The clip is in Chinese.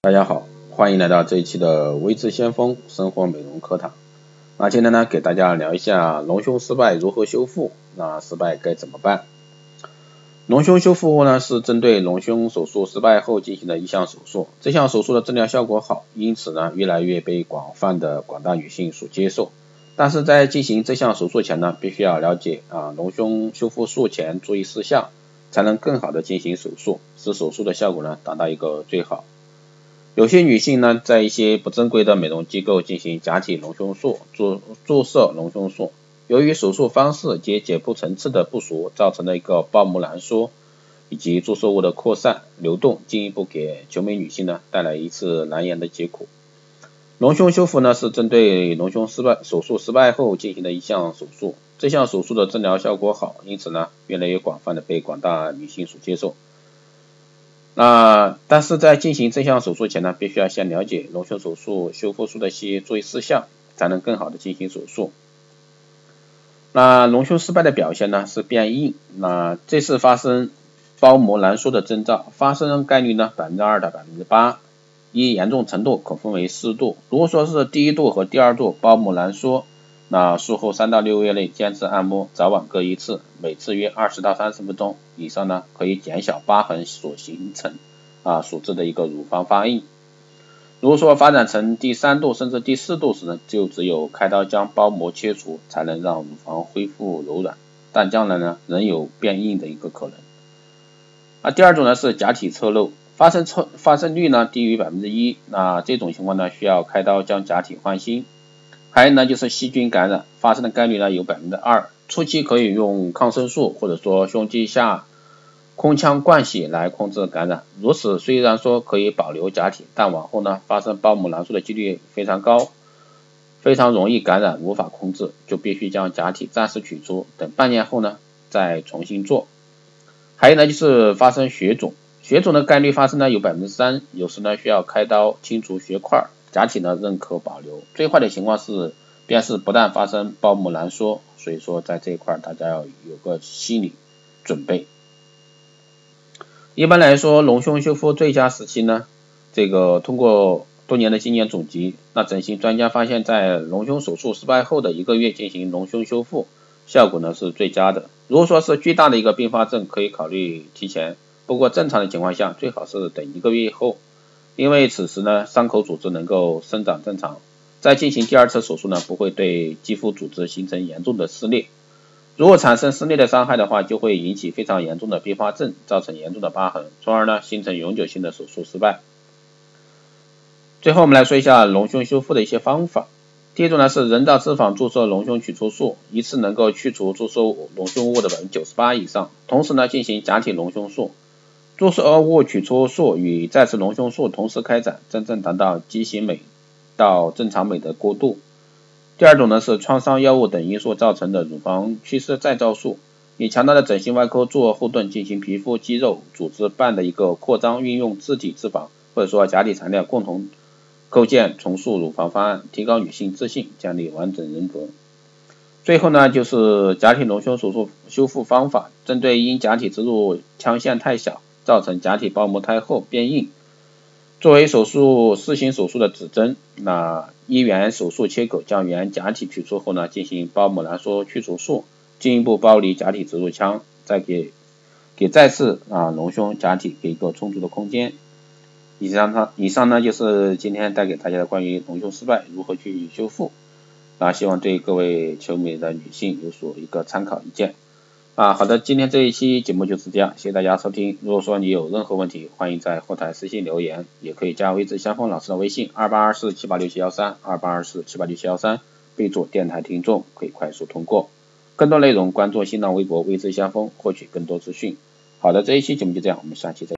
大家好，欢迎来到这一期的微智先锋生活美容课堂。那今天呢，给大家聊一下隆胸失败如何修复，那失败该怎么办？隆胸修复呢，是针对隆胸手术失败后进行的一项手术，这项手术的治疗效果好，因此呢，越来越被广泛的广大女性所接受。但是在进行这项手术前呢，必须要了解啊隆胸修复术前注意事项，才能更好的进行手术，使手术的效果呢达到一个最好。有些女性呢，在一些不正规的美容机构进行假体隆胸术、注注射隆胸术，由于手术方式及解剖层次的不熟，造成了一个包膜挛缩以及注射物的扩散流动，进一步给求美女性呢带来一次难言的疾苦。隆胸修复呢是针对隆胸失败手术失败后进行的一项手术，这项手术的治疗效果好，因此呢越来越广泛的被广大女性所接受。那但是在进行这项手术前呢，必须要先了解隆胸手术修复术的一些注意事项，才能更好的进行手术。那隆胸失败的表现呢是变硬，那这是发生包膜挛缩的征兆，发生概率呢百分之二到百分之八。一严重程度可分为四度，如果说是第一度和第二度包膜挛缩，那术后三到六个月内坚持按摩，早晚各一次，每次约二十到三十分钟以上呢，可以减小疤痕所形成啊所致的一个乳房发硬。如果说发展成第三度甚至第四度时呢，就只有开刀将包膜切除，才能让乳房恢复柔软，但将来呢仍有变硬的一个可能。啊，第二种呢是假体侧漏。发生侧发生率呢低于百分之一，那这种情况呢需要开刀将假体换新。还有呢就是细菌感染发生的概率呢有百分之二，初期可以用抗生素或者说胸肌下空腔灌洗来控制感染。如此虽然说可以保留假体，但往后呢发生包膜囊缩的几率非常高，非常容易感染，无法控制，就必须将假体暂时取出，等半年后呢再重新做。还有呢就是发生血肿。血肿的概率发生呢有百分之三，有时呢需要开刀清除血块儿，假体呢仍可保留。最坏的情况是，便是不但发生包膜挛缩，所以说在这一块大家要有个心理准备。一般来说，隆胸修复最佳时期呢，这个通过多年的经验总结，那整形专家发现，在隆胸手术失败后的一个月进行隆胸修复，效果呢是最佳的。如果说是巨大的一个并发症，可以考虑提前。不过正常的情况下，最好是等一个月以后，因为此时呢，伤口组织能够生长正常，再进行第二次手术呢，不会对肌肤组织形成严重的撕裂。如果产生撕裂的伤害的话，就会引起非常严重的并发症，造成严重的疤痕，从而呢，形成永久性的手术失败。最后我们来说一下隆胸修复的一些方法。第一种呢是人造脂肪注射隆胸取出术，一次能够去除注射隆胸物的百分之九十八以上，同时呢进行假体隆胸术。注射物取出术与再次隆胸术同时开展，真正达到畸形美到正常美的过渡。第二种呢是创伤药物等因素造成的乳房缺失再造术，以强大的整形外科做后盾进行皮肤、肌肉、组织瓣的一个扩张，运用自体脂肪或者说假体材料共同构建重塑乳房方案，提高女性自信，建立完整人格。最后呢就是假体隆胸手术修复方法，针对因假体植入腔线太小。造成假体包膜太厚变硬，作为手术四型手术的指针，那一元手术切口将原假体取出后呢，进行包膜挛缩去除术，进一步剥离假体植入腔，再给给再次啊隆胸假体给一个充足的空间。以上它以上呢就是今天带给大家的关于隆胸失败如何去修复，啊希望对各位求美的女性有所一个参考意见。啊，好的，今天这一期节目就是这样，谢谢大家收听。如果说你有任何问题，欢迎在后台私信留言，也可以加微之相锋老师的微信二八二四七八六七幺三二八二四七八六七幺三，备注电台听众，可以快速通过。更多内容关注新浪微博微之相锋，获取更多资讯。好的，这一期节目就这样，我们下期再。